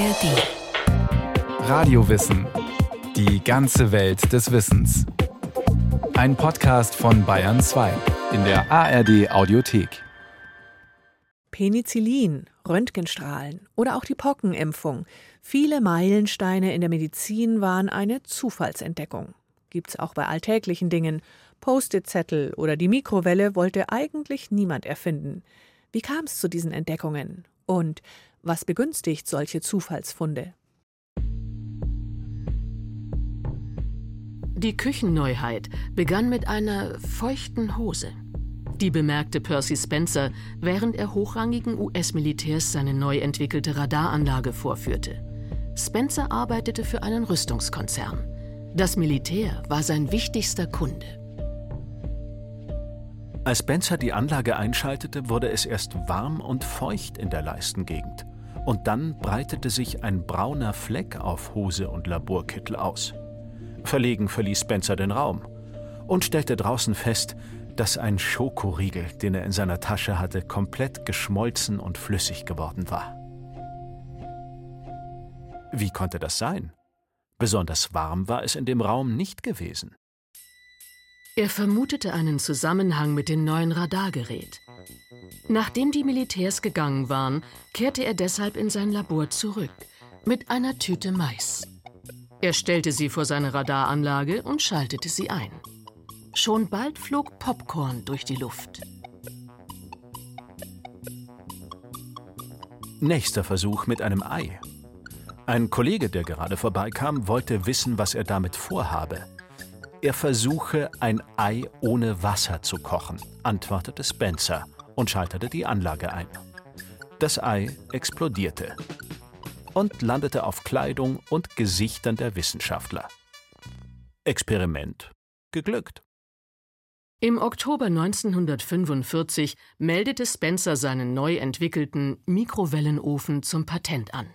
ARD. Radiowissen. Die ganze Welt des Wissens. Ein Podcast von Bayern 2 in der ARD Audiothek. Penicillin, Röntgenstrahlen oder auch die Pockenimpfung. Viele Meilensteine in der Medizin waren eine Zufallsentdeckung. Gibt's auch bei alltäglichen Dingen. Post-it-Zettel oder die Mikrowelle wollte eigentlich niemand erfinden. Wie kam es zu diesen Entdeckungen? Und was begünstigt solche Zufallsfunde? Die Küchenneuheit begann mit einer feuchten Hose. Die bemerkte Percy Spencer, während er hochrangigen US-Militärs seine neu entwickelte Radaranlage vorführte. Spencer arbeitete für einen Rüstungskonzern. Das Militär war sein wichtigster Kunde. Als Spencer die Anlage einschaltete, wurde es erst warm und feucht in der Leistengegend. Und dann breitete sich ein brauner Fleck auf Hose und Laborkittel aus. Verlegen verließ Spencer den Raum und stellte draußen fest, dass ein Schokoriegel, den er in seiner Tasche hatte, komplett geschmolzen und flüssig geworden war. Wie konnte das sein? Besonders warm war es in dem Raum nicht gewesen. Er vermutete einen Zusammenhang mit dem neuen Radargerät. Nachdem die Militärs gegangen waren, kehrte er deshalb in sein Labor zurück mit einer Tüte Mais. Er stellte sie vor seine Radaranlage und schaltete sie ein. Schon bald flog Popcorn durch die Luft. Nächster Versuch mit einem Ei. Ein Kollege, der gerade vorbeikam, wollte wissen, was er damit vorhabe. Er versuche, ein Ei ohne Wasser zu kochen, antwortete Spencer und schaltete die Anlage ein. Das Ei explodierte und landete auf Kleidung und Gesichtern der Wissenschaftler. Experiment geglückt. Im Oktober 1945 meldete Spencer seinen neu entwickelten Mikrowellenofen zum Patent an.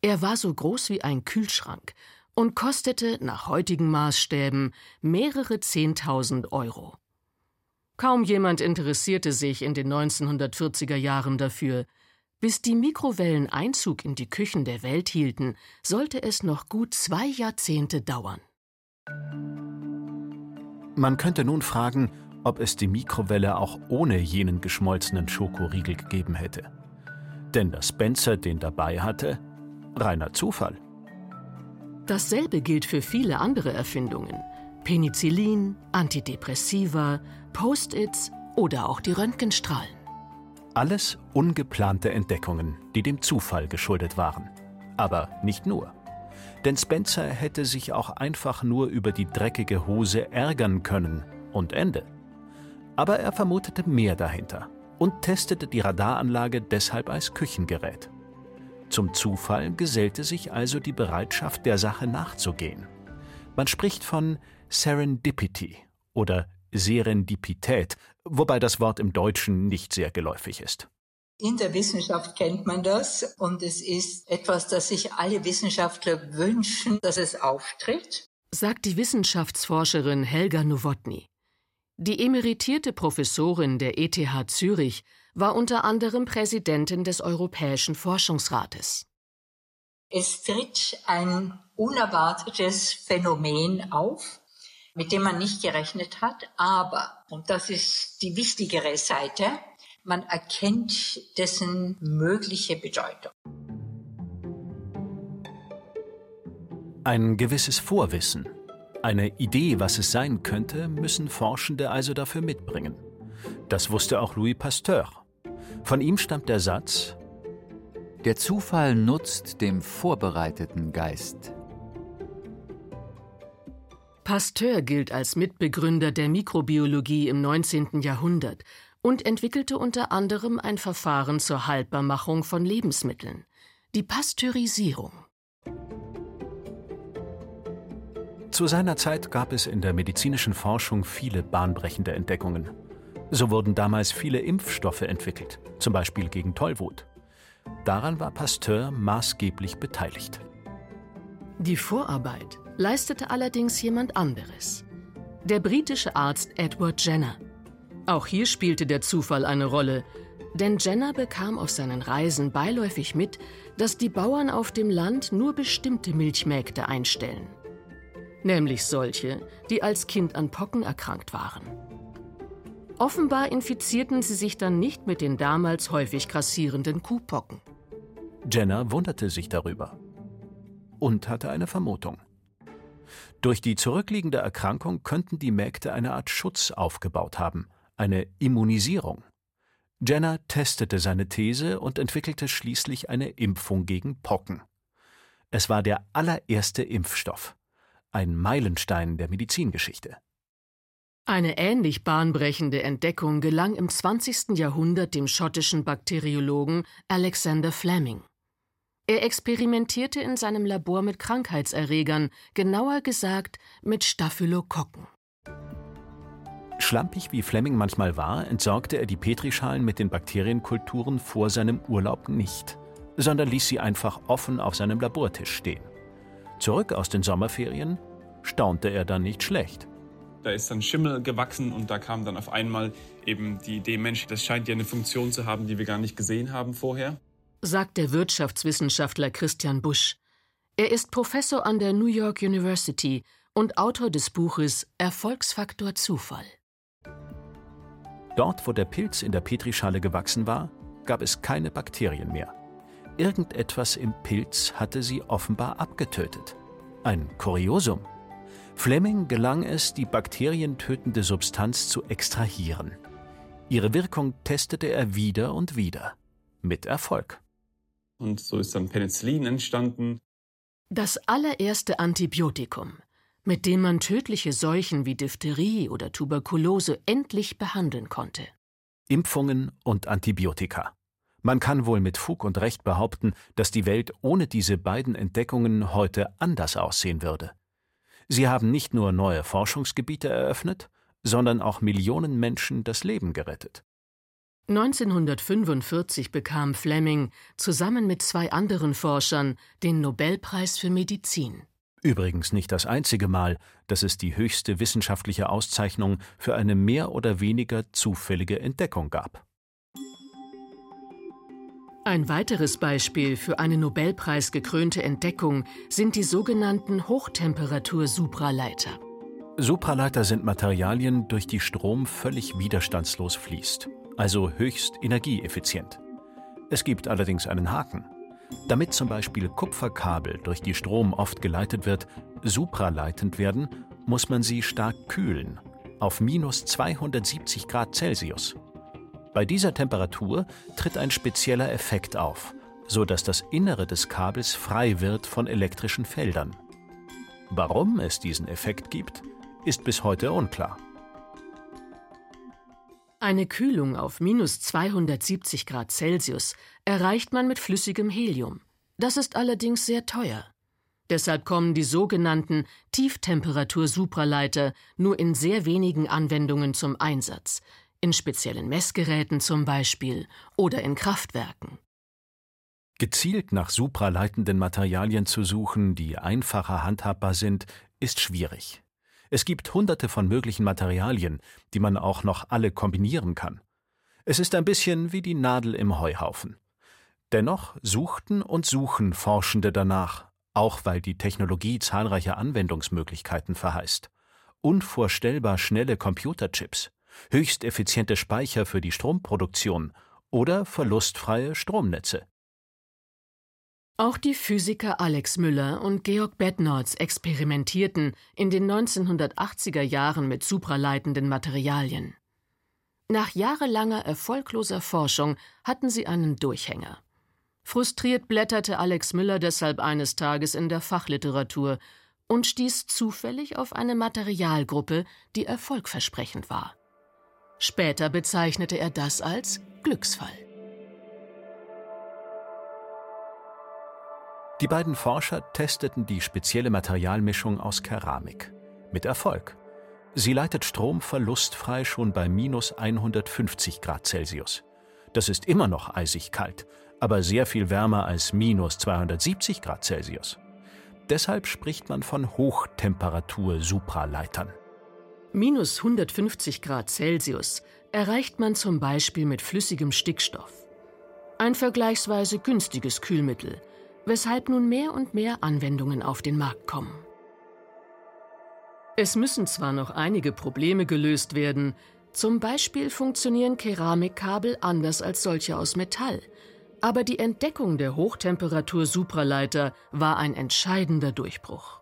Er war so groß wie ein Kühlschrank und kostete nach heutigen Maßstäben mehrere Zehntausend Euro. Kaum jemand interessierte sich in den 1940er Jahren dafür. Bis die Mikrowellen Einzug in die Küchen der Welt hielten, sollte es noch gut zwei Jahrzehnte dauern. Man könnte nun fragen, ob es die Mikrowelle auch ohne jenen geschmolzenen Schokoriegel gegeben hätte. Denn dass Spencer den dabei hatte, reiner Zufall. Dasselbe gilt für viele andere Erfindungen. Penicillin, Antidepressiva, Post-its oder auch die Röntgenstrahlen. Alles ungeplante Entdeckungen, die dem Zufall geschuldet waren. Aber nicht nur. Denn Spencer hätte sich auch einfach nur über die dreckige Hose ärgern können und Ende. Aber er vermutete mehr dahinter und testete die Radaranlage deshalb als Küchengerät. Zum Zufall gesellte sich also die Bereitschaft, der Sache nachzugehen. Man spricht von Serendipity oder Serendipität, wobei das Wort im Deutschen nicht sehr geläufig ist. In der Wissenschaft kennt man das und es ist etwas, das sich alle Wissenschaftler wünschen, dass es auftritt, sagt die Wissenschaftsforscherin Helga Nowotny. Die emeritierte Professorin der ETH Zürich war unter anderem Präsidentin des Europäischen Forschungsrates. Es tritt ein unerwartetes Phänomen auf, mit dem man nicht gerechnet hat, aber, und das ist die wichtigere Seite, man erkennt dessen mögliche Bedeutung. Ein gewisses Vorwissen, eine Idee, was es sein könnte, müssen Forschende also dafür mitbringen. Das wusste auch Louis Pasteur. Von ihm stammt der Satz Der Zufall nutzt dem vorbereiteten Geist. Pasteur gilt als Mitbegründer der Mikrobiologie im 19. Jahrhundert und entwickelte unter anderem ein Verfahren zur Haltbarmachung von Lebensmitteln, die Pasteurisierung. Zu seiner Zeit gab es in der medizinischen Forschung viele bahnbrechende Entdeckungen. So wurden damals viele Impfstoffe entwickelt, zum Beispiel gegen Tollwut. Daran war Pasteur maßgeblich beteiligt. Die Vorarbeit leistete allerdings jemand anderes. Der britische Arzt Edward Jenner. Auch hier spielte der Zufall eine Rolle. Denn Jenner bekam auf seinen Reisen beiläufig mit, dass die Bauern auf dem Land nur bestimmte Milchmägde einstellen. Nämlich solche, die als Kind an Pocken erkrankt waren. Offenbar infizierten sie sich dann nicht mit den damals häufig grassierenden Kuhpocken. Jenner wunderte sich darüber und hatte eine Vermutung. Durch die zurückliegende Erkrankung könnten die Mägde eine Art Schutz aufgebaut haben, eine Immunisierung. Jenner testete seine These und entwickelte schließlich eine Impfung gegen Pocken. Es war der allererste Impfstoff, ein Meilenstein der Medizingeschichte. Eine ähnlich bahnbrechende Entdeckung gelang im 20. Jahrhundert dem schottischen Bakteriologen Alexander Fleming. Er experimentierte in seinem Labor mit Krankheitserregern, genauer gesagt mit Staphylokokken. Schlampig wie Fleming manchmal war, entsorgte er die Petrischalen mit den Bakterienkulturen vor seinem Urlaub nicht, sondern ließ sie einfach offen auf seinem Labortisch stehen. Zurück aus den Sommerferien staunte er dann nicht schlecht. Da ist dann Schimmel gewachsen und da kam dann auf einmal eben die Idee, Mensch, das scheint ja eine Funktion zu haben, die wir gar nicht gesehen haben vorher. Sagt der Wirtschaftswissenschaftler Christian Busch. Er ist Professor an der New York University und Autor des Buches Erfolgsfaktor Zufall. Dort, wo der Pilz in der Petrischale gewachsen war, gab es keine Bakterien mehr. Irgendetwas im Pilz hatte sie offenbar abgetötet. Ein Kuriosum. Fleming gelang es, die bakterientötende Substanz zu extrahieren. Ihre Wirkung testete er wieder und wieder. Mit Erfolg. Und so ist dann Penicillin entstanden. Das allererste Antibiotikum, mit dem man tödliche Seuchen wie Diphtherie oder Tuberkulose endlich behandeln konnte. Impfungen und Antibiotika. Man kann wohl mit Fug und Recht behaupten, dass die Welt ohne diese beiden Entdeckungen heute anders aussehen würde. Sie haben nicht nur neue Forschungsgebiete eröffnet, sondern auch Millionen Menschen das Leben gerettet. 1945 bekam Fleming zusammen mit zwei anderen Forschern den Nobelpreis für Medizin. Übrigens nicht das einzige Mal, dass es die höchste wissenschaftliche Auszeichnung für eine mehr oder weniger zufällige Entdeckung gab. Ein weiteres Beispiel für eine Nobelpreis gekrönte Entdeckung sind die sogenannten Hochtemperatur-Supraleiter. Supraleiter sind Materialien, durch die Strom völlig widerstandslos fließt, also höchst energieeffizient. Es gibt allerdings einen Haken. Damit zum Beispiel Kupferkabel, durch die Strom oft geleitet wird, supraleitend werden, muss man sie stark kühlen, auf minus 270 Grad Celsius. Bei dieser Temperatur tritt ein spezieller Effekt auf, so dass das Innere des Kabels frei wird von elektrischen Feldern. Warum es diesen Effekt gibt, ist bis heute unklar. Eine Kühlung auf minus 270 Grad Celsius erreicht man mit flüssigem Helium. Das ist allerdings sehr teuer. Deshalb kommen die sogenannten Tieftemperatur-Supraleiter nur in sehr wenigen Anwendungen zum Einsatz, in speziellen Messgeräten zum Beispiel oder in Kraftwerken. Gezielt nach supraleitenden Materialien zu suchen, die einfacher handhabbar sind, ist schwierig. Es gibt hunderte von möglichen Materialien, die man auch noch alle kombinieren kann. Es ist ein bisschen wie die Nadel im Heuhaufen. Dennoch suchten und suchen Forschende danach, auch weil die Technologie zahlreiche Anwendungsmöglichkeiten verheißt. Unvorstellbar schnelle Computerchips, höchst effiziente Speicher für die Stromproduktion oder verlustfreie Stromnetze. Auch die Physiker Alex Müller und Georg Bednorz experimentierten in den 1980er Jahren mit supraleitenden Materialien. Nach jahrelanger erfolgloser Forschung hatten sie einen Durchhänger. Frustriert blätterte Alex Müller deshalb eines Tages in der Fachliteratur und stieß zufällig auf eine Materialgruppe, die erfolgversprechend war. Später bezeichnete er das als Glücksfall. Die beiden Forscher testeten die spezielle Materialmischung aus Keramik. Mit Erfolg. Sie leitet Strom verlustfrei schon bei minus 150 Grad Celsius. Das ist immer noch eisig kalt, aber sehr viel wärmer als minus 270 Grad Celsius. Deshalb spricht man von Hochtemperatur-Supraleitern. Minus 150 Grad Celsius erreicht man zum Beispiel mit flüssigem Stickstoff. Ein vergleichsweise günstiges Kühlmittel, weshalb nun mehr und mehr Anwendungen auf den Markt kommen. Es müssen zwar noch einige Probleme gelöst werden, zum Beispiel funktionieren Keramikkabel anders als solche aus Metall, aber die Entdeckung der Hochtemperatur-Supraleiter war ein entscheidender Durchbruch.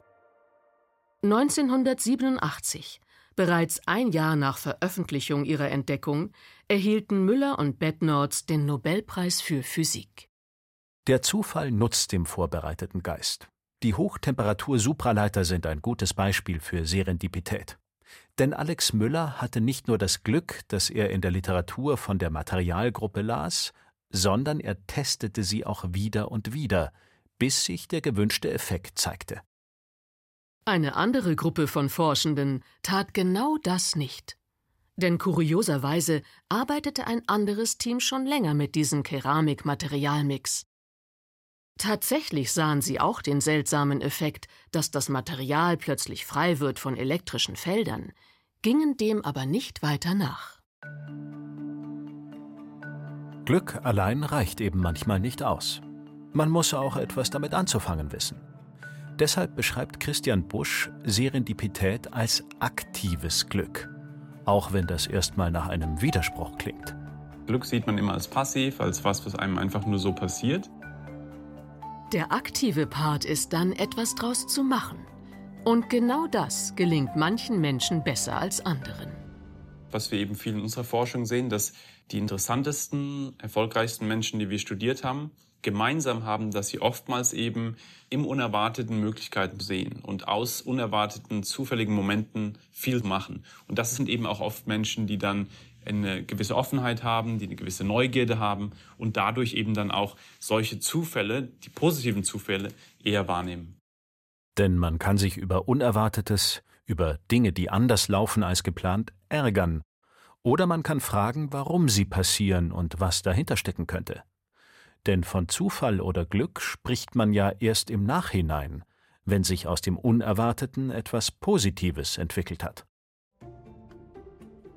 1987 Bereits ein Jahr nach Veröffentlichung ihrer Entdeckung erhielten Müller und Bednorz den Nobelpreis für Physik. Der Zufall nutzt dem vorbereiteten Geist. Die Hochtemperatur-Supraleiter sind ein gutes Beispiel für Serendipität. Denn Alex Müller hatte nicht nur das Glück, dass er in der Literatur von der Materialgruppe las, sondern er testete sie auch wieder und wieder, bis sich der gewünschte Effekt zeigte. Eine andere Gruppe von Forschenden tat genau das nicht. Denn kurioserweise arbeitete ein anderes Team schon länger mit diesem Keramik-Materialmix. Tatsächlich sahen sie auch den seltsamen Effekt, dass das Material plötzlich frei wird von elektrischen Feldern, gingen dem aber nicht weiter nach. Glück allein reicht eben manchmal nicht aus. Man muss auch etwas damit anzufangen wissen. Deshalb beschreibt Christian Busch Serendipität als aktives Glück, auch wenn das erstmal nach einem Widerspruch klingt. Glück sieht man immer als passiv, als was, was einem einfach nur so passiert. Der aktive Part ist dann, etwas draus zu machen. Und genau das gelingt manchen Menschen besser als anderen. Was wir eben viel in unserer Forschung sehen, dass die interessantesten, erfolgreichsten Menschen, die wir studiert haben, gemeinsam haben, dass sie oftmals eben im Unerwarteten Möglichkeiten sehen und aus unerwarteten, zufälligen Momenten viel machen. Und das sind eben auch oft Menschen, die dann eine gewisse Offenheit haben, die eine gewisse Neugierde haben und dadurch eben dann auch solche Zufälle, die positiven Zufälle, eher wahrnehmen. Denn man kann sich über Unerwartetes, über Dinge, die anders laufen als geplant, ärgern. Oder man kann fragen, warum sie passieren und was dahinter stecken könnte. Denn von Zufall oder Glück spricht man ja erst im Nachhinein, wenn sich aus dem Unerwarteten etwas Positives entwickelt hat.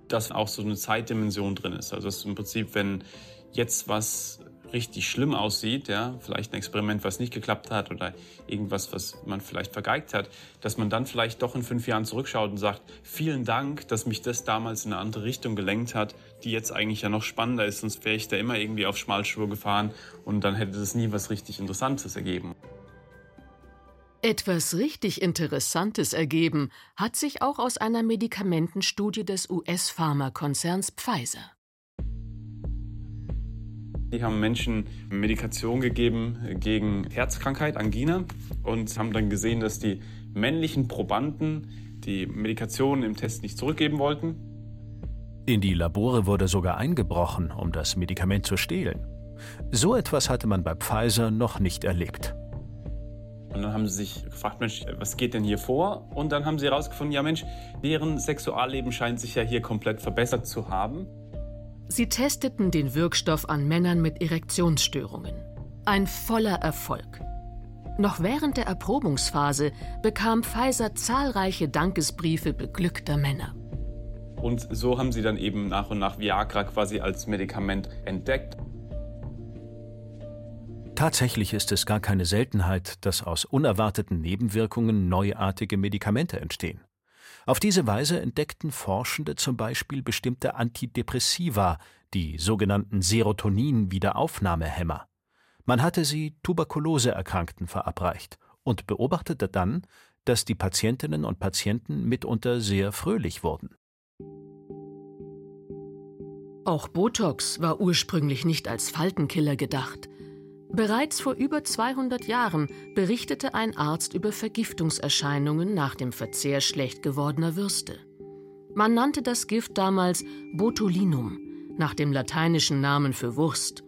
Dass auch so eine Zeitdimension drin ist. Also dass im Prinzip, wenn jetzt was richtig schlimm aussieht, ja, vielleicht ein Experiment, was nicht geklappt hat oder irgendwas, was man vielleicht vergeigt hat, dass man dann vielleicht doch in fünf Jahren zurückschaut und sagt, vielen Dank, dass mich das damals in eine andere Richtung gelenkt hat, die jetzt eigentlich ja noch spannender ist, sonst wäre ich da immer irgendwie auf Schmalspur gefahren und dann hätte es nie was richtig Interessantes ergeben. Etwas richtig Interessantes ergeben hat sich auch aus einer Medikamentenstudie des US-Pharmakonzerns Pfizer. Die haben Menschen Medikation gegeben gegen Herzkrankheit, Angina, und haben dann gesehen, dass die männlichen Probanden die Medikation im Test nicht zurückgeben wollten. In die Labore wurde sogar eingebrochen, um das Medikament zu stehlen. So etwas hatte man bei Pfizer noch nicht erlebt. Und dann haben sie sich gefragt, Mensch, was geht denn hier vor? Und dann haben sie herausgefunden, ja Mensch, deren Sexualleben scheint sich ja hier komplett verbessert zu haben. Sie testeten den Wirkstoff an Männern mit Erektionsstörungen. Ein voller Erfolg. Noch während der Erprobungsphase bekam Pfizer zahlreiche Dankesbriefe beglückter Männer. Und so haben sie dann eben nach und nach Viagra quasi als Medikament entdeckt. Tatsächlich ist es gar keine Seltenheit, dass aus unerwarteten Nebenwirkungen neuartige Medikamente entstehen. Auf diese Weise entdeckten Forschende zum Beispiel bestimmte Antidepressiva, die sogenannten Serotonin-Wiederaufnahmehämmer. Man hatte sie Tuberkuloseerkrankten verabreicht und beobachtete dann, dass die Patientinnen und Patienten mitunter sehr fröhlich wurden. Auch Botox war ursprünglich nicht als Faltenkiller gedacht. Bereits vor über 200 Jahren berichtete ein Arzt über Vergiftungserscheinungen nach dem Verzehr schlecht gewordener Würste. Man nannte das Gift damals Botulinum, nach dem lateinischen Namen für Wurst.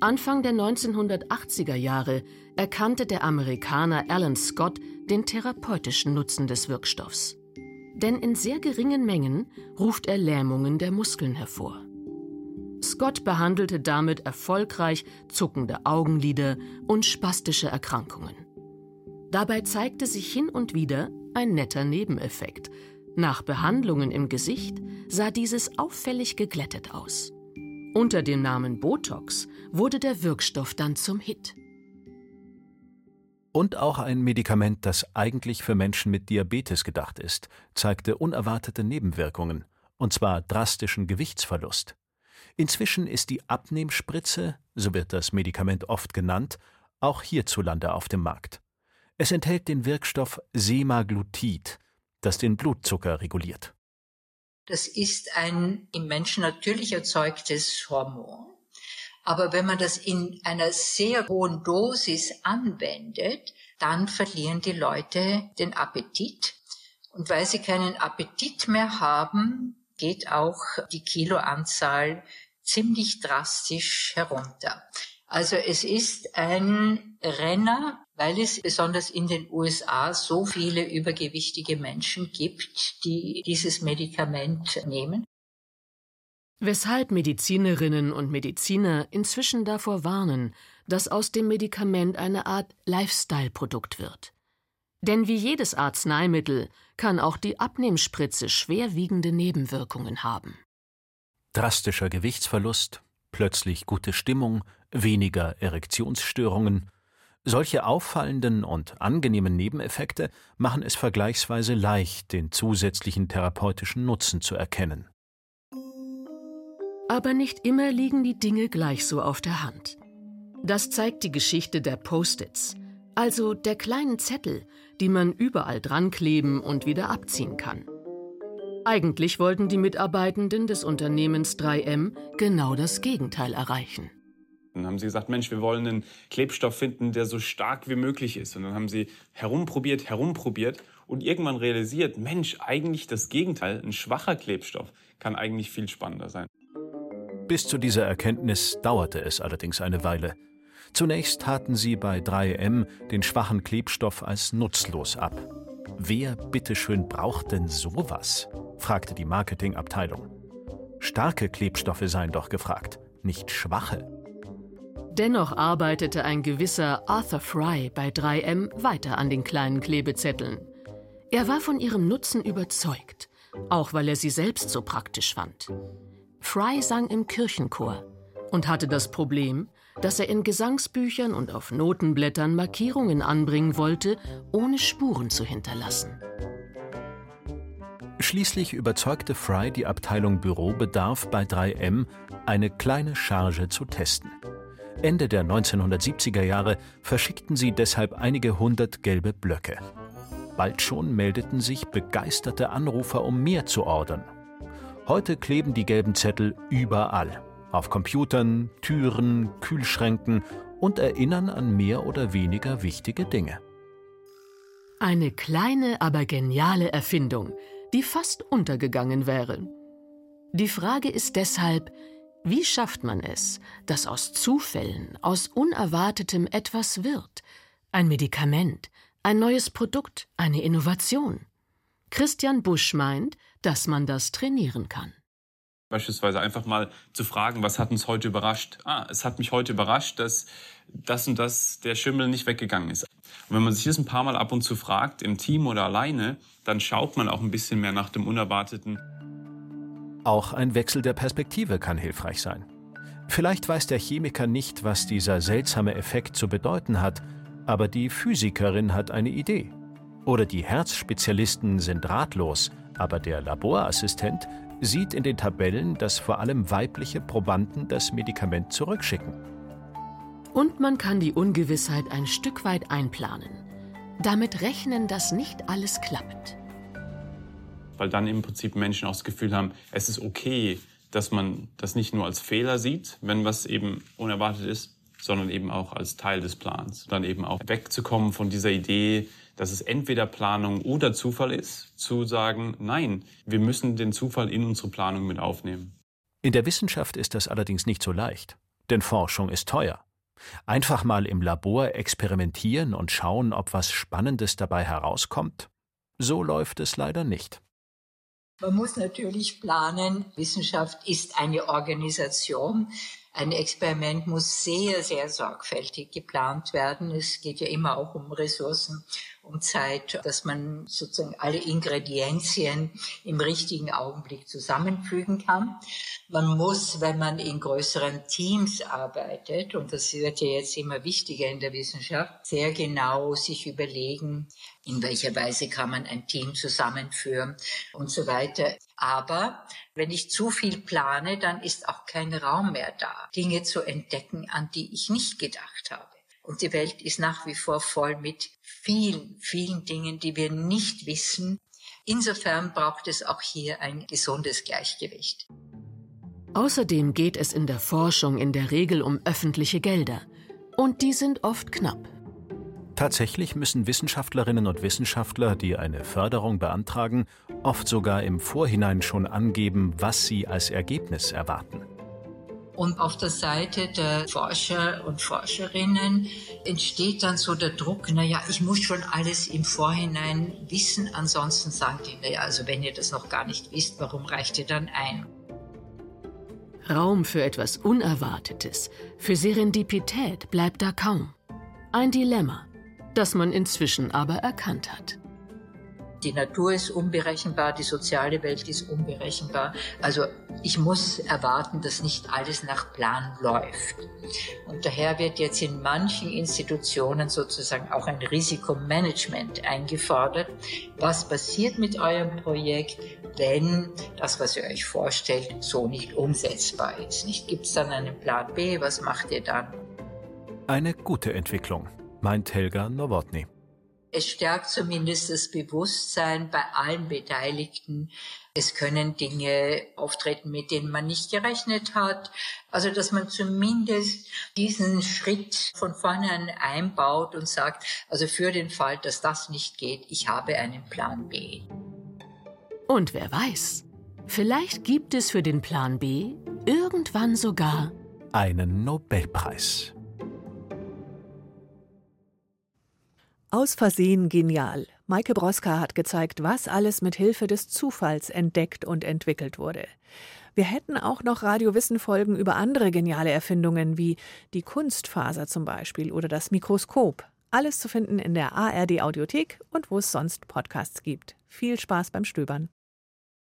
Anfang der 1980er Jahre erkannte der Amerikaner Alan Scott den therapeutischen Nutzen des Wirkstoffs. Denn in sehr geringen Mengen ruft er Lähmungen der Muskeln hervor. Scott behandelte damit erfolgreich zuckende Augenlider und spastische Erkrankungen. Dabei zeigte sich hin und wieder ein netter Nebeneffekt. Nach Behandlungen im Gesicht sah dieses auffällig geglättet aus. Unter dem Namen Botox wurde der Wirkstoff dann zum Hit. Und auch ein Medikament, das eigentlich für Menschen mit Diabetes gedacht ist, zeigte unerwartete Nebenwirkungen, und zwar drastischen Gewichtsverlust. Inzwischen ist die Abnehmspritze, so wird das Medikament oft genannt, auch hierzulande auf dem Markt. Es enthält den Wirkstoff Semaglutid, das den Blutzucker reguliert. Das ist ein im Menschen natürlich erzeugtes Hormon. Aber wenn man das in einer sehr hohen Dosis anwendet, dann verlieren die Leute den Appetit. Und weil sie keinen Appetit mehr haben, geht auch die Kiloanzahl ziemlich drastisch herunter. Also es ist ein Renner, weil es besonders in den USA so viele übergewichtige Menschen gibt, die dieses Medikament nehmen. Weshalb Medizinerinnen und Mediziner inzwischen davor warnen, dass aus dem Medikament eine Art Lifestyle-Produkt wird. Denn wie jedes Arzneimittel kann auch die Abnehmspritze schwerwiegende Nebenwirkungen haben. Drastischer Gewichtsverlust, plötzlich gute Stimmung, weniger Erektionsstörungen. Solche auffallenden und angenehmen Nebeneffekte machen es vergleichsweise leicht, den zusätzlichen therapeutischen Nutzen zu erkennen. Aber nicht immer liegen die Dinge gleich so auf der Hand. Das zeigt die Geschichte der Post-its, also der kleinen Zettel, die man überall dran kleben und wieder abziehen kann. Eigentlich wollten die Mitarbeitenden des Unternehmens 3M genau das Gegenteil erreichen. Dann haben sie gesagt, Mensch, wir wollen einen Klebstoff finden, der so stark wie möglich ist. Und dann haben sie herumprobiert, herumprobiert und irgendwann realisiert, Mensch, eigentlich das Gegenteil, ein schwacher Klebstoff kann eigentlich viel spannender sein. Bis zu dieser Erkenntnis dauerte es allerdings eine Weile. Zunächst taten sie bei 3M den schwachen Klebstoff als nutzlos ab. Wer bitteschön braucht denn sowas? Fragte die Marketingabteilung. Starke Klebstoffe seien doch gefragt, nicht schwache. Dennoch arbeitete ein gewisser Arthur Fry bei 3M weiter an den kleinen Klebezetteln. Er war von ihrem Nutzen überzeugt, auch weil er sie selbst so praktisch fand. Fry sang im Kirchenchor und hatte das Problem, dass er in Gesangsbüchern und auf Notenblättern Markierungen anbringen wollte, ohne Spuren zu hinterlassen. Schließlich überzeugte Fry die Abteilung Bürobedarf bei 3M, eine kleine Charge zu testen. Ende der 1970er Jahre verschickten sie deshalb einige hundert gelbe Blöcke. Bald schon meldeten sich begeisterte Anrufer, um mehr zu ordern. Heute kleben die gelben Zettel überall. Auf Computern, Türen, Kühlschränken und erinnern an mehr oder weniger wichtige Dinge. Eine kleine, aber geniale Erfindung, die fast untergegangen wäre. Die Frage ist deshalb, wie schafft man es, dass aus Zufällen, aus Unerwartetem etwas wird? Ein Medikament, ein neues Produkt, eine Innovation. Christian Busch meint, dass man das trainieren kann. Beispielsweise einfach mal zu fragen, was hat uns heute überrascht? Ah, es hat mich heute überrascht, dass das und das der Schimmel nicht weggegangen ist. Und wenn man sich das ein paar Mal ab und zu fragt, im Team oder alleine, dann schaut man auch ein bisschen mehr nach dem Unerwarteten. Auch ein Wechsel der Perspektive kann hilfreich sein. Vielleicht weiß der Chemiker nicht, was dieser seltsame Effekt zu bedeuten hat, aber die Physikerin hat eine Idee. Oder die Herzspezialisten sind ratlos, aber der Laborassistent sieht in den Tabellen, dass vor allem weibliche Probanden das Medikament zurückschicken. Und man kann die Ungewissheit ein Stück weit einplanen. Damit rechnen, dass nicht alles klappt weil dann im Prinzip Menschen auch das Gefühl haben, es ist okay, dass man das nicht nur als Fehler sieht, wenn was eben unerwartet ist, sondern eben auch als Teil des Plans. Dann eben auch wegzukommen von dieser Idee, dass es entweder Planung oder Zufall ist, zu sagen, nein, wir müssen den Zufall in unsere Planung mit aufnehmen. In der Wissenschaft ist das allerdings nicht so leicht, denn Forschung ist teuer. Einfach mal im Labor experimentieren und schauen, ob was Spannendes dabei herauskommt, so läuft es leider nicht. Man muss natürlich planen. Wissenschaft ist eine Organisation. Ein Experiment muss sehr, sehr sorgfältig geplant werden. Es geht ja immer auch um Ressourcen, um Zeit, dass man sozusagen alle Ingredienzien im richtigen Augenblick zusammenfügen kann. Man muss, wenn man in größeren Teams arbeitet, und das wird ja jetzt immer wichtiger in der Wissenschaft, sehr genau sich überlegen, in welcher Weise kann man ein Team zusammenführen und so weiter. Aber wenn ich zu viel plane, dann ist auch kein Raum mehr da, Dinge zu entdecken, an die ich nicht gedacht habe. Und die Welt ist nach wie vor voll mit vielen, vielen Dingen, die wir nicht wissen. Insofern braucht es auch hier ein gesundes Gleichgewicht. Außerdem geht es in der Forschung in der Regel um öffentliche Gelder. Und die sind oft knapp. Tatsächlich müssen Wissenschaftlerinnen und Wissenschaftler, die eine Förderung beantragen, oft sogar im Vorhinein schon angeben, was sie als Ergebnis erwarten. Und auf der Seite der Forscher und Forscherinnen entsteht dann so der Druck, naja, ich muss schon alles im Vorhinein wissen, ansonsten sagen die, naja, also wenn ihr das noch gar nicht wisst, warum reicht ihr dann ein? Raum für etwas Unerwartetes, für Serendipität bleibt da kaum. Ein Dilemma, das man inzwischen aber erkannt hat. Die Natur ist unberechenbar, die soziale Welt ist unberechenbar. Also ich muss erwarten, dass nicht alles nach Plan läuft. Und daher wird jetzt in manchen Institutionen sozusagen auch ein Risikomanagement eingefordert. Was passiert mit eurem Projekt, wenn das, was ihr euch vorstellt, so nicht umsetzbar ist? Nicht gibt es dann einen Plan B? Was macht ihr dann? Eine gute Entwicklung meint Helga Nowotny. Es stärkt zumindest das Bewusstsein bei allen Beteiligten. Es können Dinge auftreten, mit denen man nicht gerechnet hat. Also, dass man zumindest diesen Schritt von vornherein einbaut und sagt, also für den Fall, dass das nicht geht, ich habe einen Plan B. Und wer weiß, vielleicht gibt es für den Plan B irgendwann sogar einen Nobelpreis. Aus Versehen genial. Maike Broska hat gezeigt, was alles mit Hilfe des Zufalls entdeckt und entwickelt wurde. Wir hätten auch noch Radiowissen-Folgen über andere geniale Erfindungen wie die Kunstfaser zum Beispiel oder das Mikroskop. Alles zu finden in der ARD Audiothek und wo es sonst Podcasts gibt. Viel Spaß beim Stöbern.